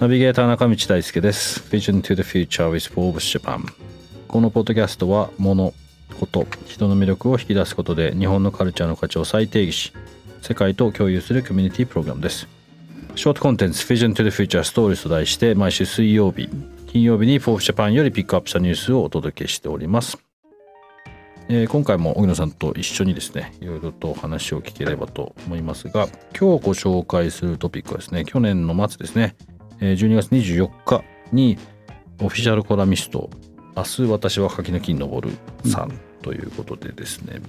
ナビゲーター中道大輔です。Vision to the Future with Forbes Japan このポッドキャストは物こと人の魅力を引き出すことで日本のカルチャーの価値を再定義し世界と共有するコミュニティプログラムです。ショートコンテンツ Vision to the Future Stories と題して毎週水曜日金曜日に Forbes Japan よりピックアップしたニュースをお届けしております。えー、今回も荻野さんと一緒にですねいろいろとお話を聞ければと思いますが今日ご紹介するトピックはですね去年の末ですね12月24日にオフィシャルコラミスト「明日私は柿の木に登る」さんということでですね、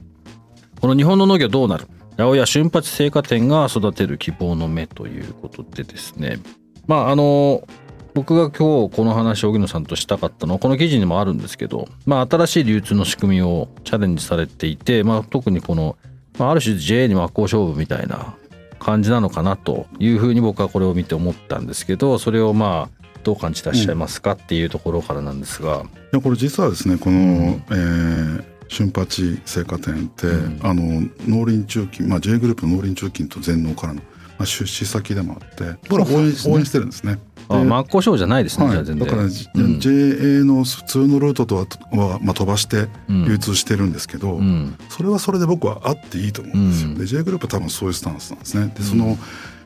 この日本の農業どうなる八百屋瞬発青果店が育てる希望の芽ということでですねまああの僕が今日この話を荻野さんとしたかったのはこの記事にもあるんですけど、まあ、新しい流通の仕組みをチャレンジされていて、まあ、特にこの、まあ、ある種 JA に真っ向勝負みたいな感じなのかなというふうに僕はこれを見て思ったんですけどそれをまあどう感じてらっしゃいますかっていうところからなんですが。いやこれ実はですねこの、うん、えー春八製菓店って、うん、あの農林中金、まあ、J グループの農林中金と全農からの、まあ、出資先でもあってこれ応援応援してるんですね。あ真っ向勝負じゃないですね、はい、だから、うん、JA の普通のルートとはは、まあ、飛ばして流通してるんですけど、うん、それはそれで僕はあっていいと思うんですよ。で J グループは多分そういうスタンスなんですね。でその、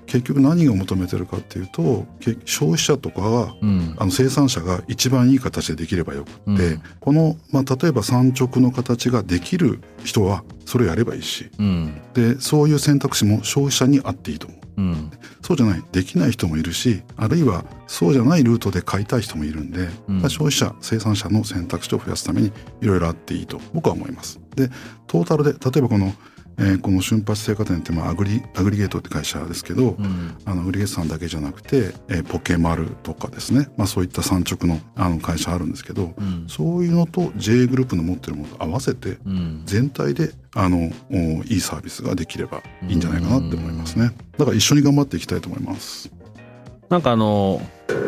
結局何を求めてるかっていうと消費者とかが、うん、あの生産者が一番いい形でできればよくって、うん、この、まあ、例えば産直の形ができる人はそれをやればいいし、うん、でそういう選択肢も消費者にあっていいと思う。うん、そうじゃないできない人もいるしあるいはそうじゃないルートで買いたい人もいるんで、うん、消費者生産者の選択肢を増やすためにいろいろあっていいと僕は思います。でトータルで例えばこのえー、この瞬発青果店ってまあアグリアグリゲートって会社ですけど、うん、あのアグリゲートさんだけじゃなくて、えー、ポケマルとかですね、まあ、そういった産直のあの会社あるんですけど、うん、そういうのと J グループの持ってるものと合わせて、全体であのいいサービスができればいいんじゃないかなって思いますね。だから一緒に頑張っていきたいと思います。なんかあの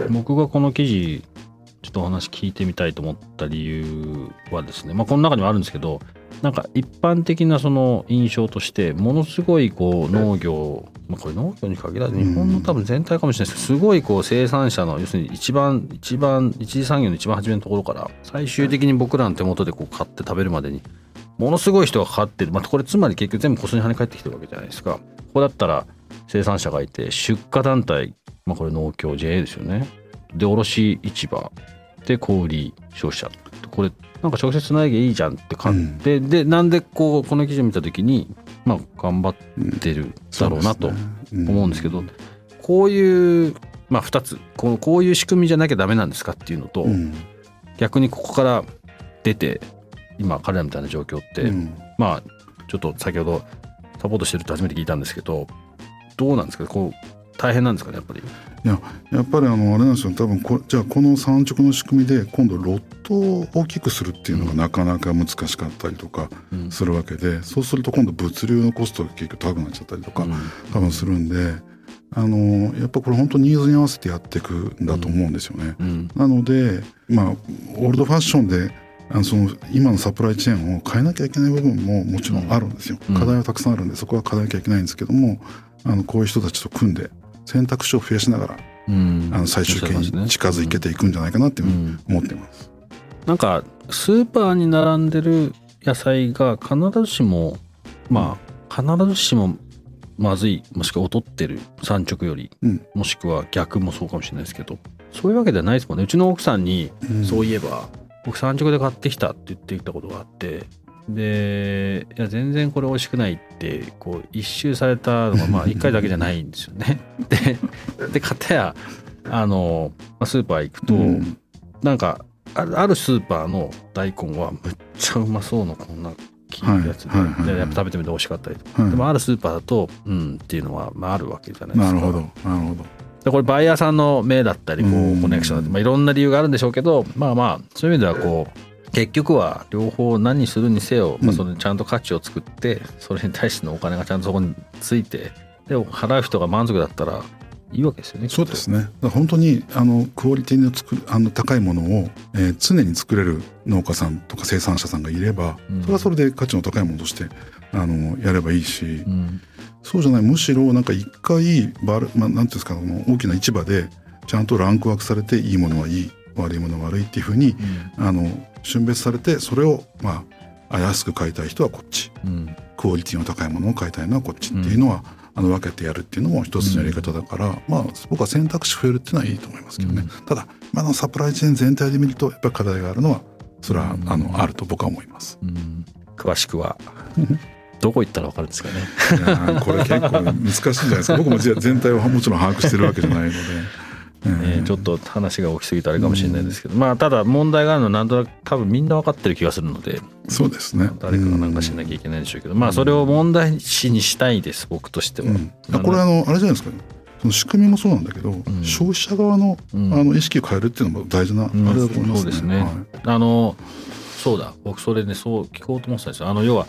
僕がこの記事ちょっとお話聞いてみたいと思った理由はですね、まあ、この中にもあるんですけどなんか一般的なその印象としてものすごいこう農業、まあ、これ農業に限らず日本の多分全体かもしれないですけどすごいこう生産者の要するに一番一番一次産業の一番初めのところから最終的に僕らの手元でこう買って食べるまでにものすごい人がかかってる、まあ、これつまり結局全部コスに跳ね返ってきてるわけじゃないですか。ここだったら生産者がいて出荷団体、まあ、これ農協 JA ですよね。で卸市場。で小売消費者。これなんか直接つないでいいじゃんって買って、うん、でなんでこうこの記事を見た時にまあ頑張ってるだろうなと思うんですけど、うんねうん、こういう、まあ、2つ。こうこういう仕組みじゃなきゃダメなんですかっていうのと、逆にここから出て今彼らみたいな状況って、まあちょっと先ほどサポートしてるって初めて聞いたんですけどどうなんですか？こう大変なんですかねやっぱり。いややっぱりあのあれなんですよ多分こじゃあこの産直の仕組みで今度ロットを大きくするっていうのがなかなか難しかったりとかするわけで、うん、そうすると今度物流のコストが結局高くなっちゃったりとか、多分するんで。あのやっぱこれ本当ニーズに合わせてやっていくんだと思うんですよね。うん、なのでまあオールドファッションであのその今のサプライチェーンを変えなきゃいけない部分ももちろんあるんですよ。課題はたくさんあるんでそこは変えなきゃいけないんですけどもあのこういう人たちと組んで選択肢を増やしながら、うん、あの最終形に近づけていくんじゃないかなって思ってます。なんかスーパーに並んでる野菜が必ずしもまあ必ずしもまずいもしくは劣ってる産直より、うん、もしくは逆もそうかもしれないですけどそういうわけではないですもんね。うちの奥さんにそういえば、うん、僕産直で買ってきたって言ってきたことがあってでいや全然これ美味しくないってこう一周されたのがまあ1回だけじゃないんですよね。でで片やあのスーパー行くと、うん、なんかあるスーパーの大根はむっちゃうまそうなこんなきいやつで,、でやっぱ食べてみて美味しかったりとか、でもあるスーパーだとうんっていうのは、まあ、あるわけじゃないですか。なるほどなるほど。でこれバイヤーさんの目だったりこうコネクションだったり、まあ、いろんな理由があるんでしょうけどまあまあそういう意味ではこう結局は両方何にするにせよ、まあ、それちゃんと価値を作ってそれに対してのお金がちゃんとそこについてで払う人が満足だったらいいわけですよね。そうですね。本当にあのクオリティのつくあの高いものを、えー、常に作れる農家さんとか生産者さんがいれば、うん、それはそれで価値の高いものとしてあのやればいいし、うん、そうじゃないむしろなんか一回バル、まあ、なんていうんですか大きな市場でちゃんとランクワークされていいものはいい悪いものは悪いっていうふうに、うん、あの峻別されてそれをまあ安く買いたい人はこっち、うん、クオリティの高いものを買いたいのはこっちっていうのは、あの分けてやるっていうのも一つのやり方だから、まあ僕は選択肢増えるっていうのはいいと思いますけどね、ただ今のサプライチェーン全体で見るとやっぱり課題があるのはそれは、あのあると僕は思います。詳しくは どこ行ったらわかるんですかね。これ結構難しいんじゃないですか。僕も全体をもちろん把握してるわけじゃないので。えー、ちょっと話が大きすぎてあれかもしれないですけど、まあただ問題があるのはなんとなく多分みんな分かってる気がするので。そうですね。誰かが何かしなきゃいけないでしょうけど、まあそれを問題視にしたいです僕としては。これあのあれじゃないですかその仕組みもそうなんだけど、消費者側の,、あの意識を変えるっていうのも大事なあれだと思いますね。そうですね、はい、あのそうだ。僕それねそう聞こうと思ってたんですよ。あの要は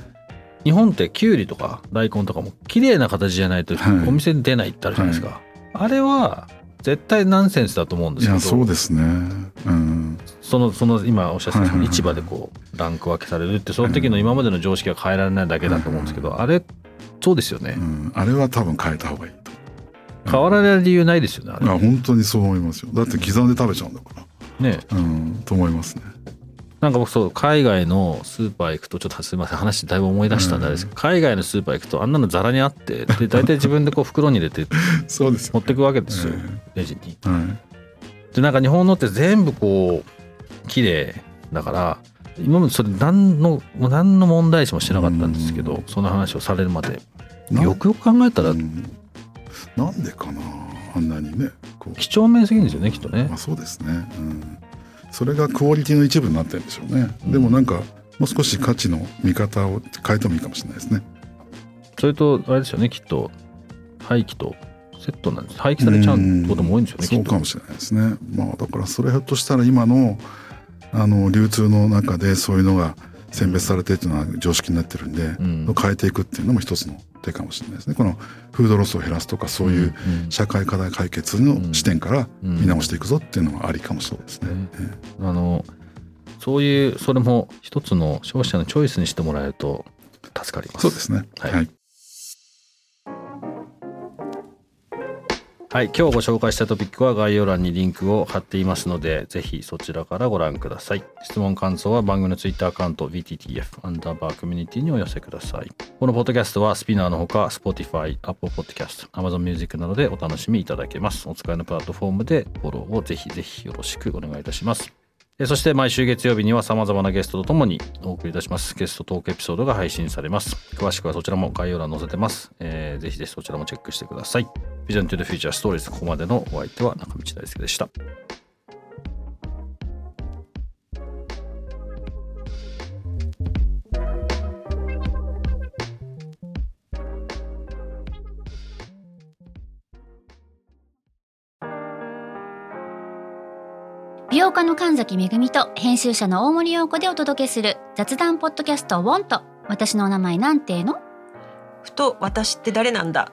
日本ってきゅうりとか大根とかも綺麗な形じゃないとお店に出ないってあるじゃないですか、はい、あれは絶対ナンセンスだと思うんですけどそうですね、うん、そのその今おっしゃった市場でこうランク分けされるってその時の今までの常識が変えられないだけだと思うんですけど、あれそうですよね、うん、あれは多分変えた方がいいと変わらない理由ないですよねあれ。本当にそう思いますよ。だって刻んで食べちゃうんだから。ね。うん。と思いますねなんか僕そう海外のスーパー行くとちょっとすみません話だいぶ思い出したんですけど、うん、海外のスーパー行くとあんなのざらにあってで大体自分でこう袋に入れて そうです持ってくわけですよ、レジに。はい、でなんか日本のって全部こう綺麗だから今までそれ何の何の問題視もしてなかったんですけど、うん、その話をされるまで。よくよく考えたら、うん、なんでかなあんなにね几帳面すぎるんですよねきっとね。まあ、そうですね、うんそれがクオリティの一部になってるんでしょうね、うん、でもなんかもう少し価値の見方を変えてもいいかもしれないですね。それとあれですよねきっと。廃棄とセットなんです。廃棄されちゃうことも多いんですよねそうかもしれないですね。まあだからそれひょっとしたら今のあの流通の中でそういうのが選別されてっていうのは常識になってるんで、うん、変えていくっていうのも一つの手かもしれないですね。このフードロスを減らすとかそういう社会課題解決の視点から見直していくぞっていうのはありかもしれないですね。あのそういうそれも一つの消費者のチョイスにしてもらえると助かります。そうですね。はい、はいはい、今日ご紹介したトピックは概要欄にリンクを貼っていますので、ぜひそちらからご覧ください。質問感想は番組のツイッターアカウント VTTF アンダーバーコミュニティにお寄せください。このポッドキャストはスピナーのほか Spotify、Apple Podcast、Amazon Music などでお楽しみいただけます。お使いのプラットフォームでフォローをぜひぜひよろしくお願いいたします。そして毎週月曜日には様々なゲストとともにお送りいたします。ゲストトークエピソードが配信されます。詳しくはそちらも概要欄載せてます。えー、ぜひぜひそちらもチェックしてください。Vision to the Future Stories ここまでのお相手は中道大輔でした。美容家の神崎めぐみと編集者の大森洋子でお届けする雑談ポッドキャストウォンと私の名前なんての？ふと私って誰なんだ？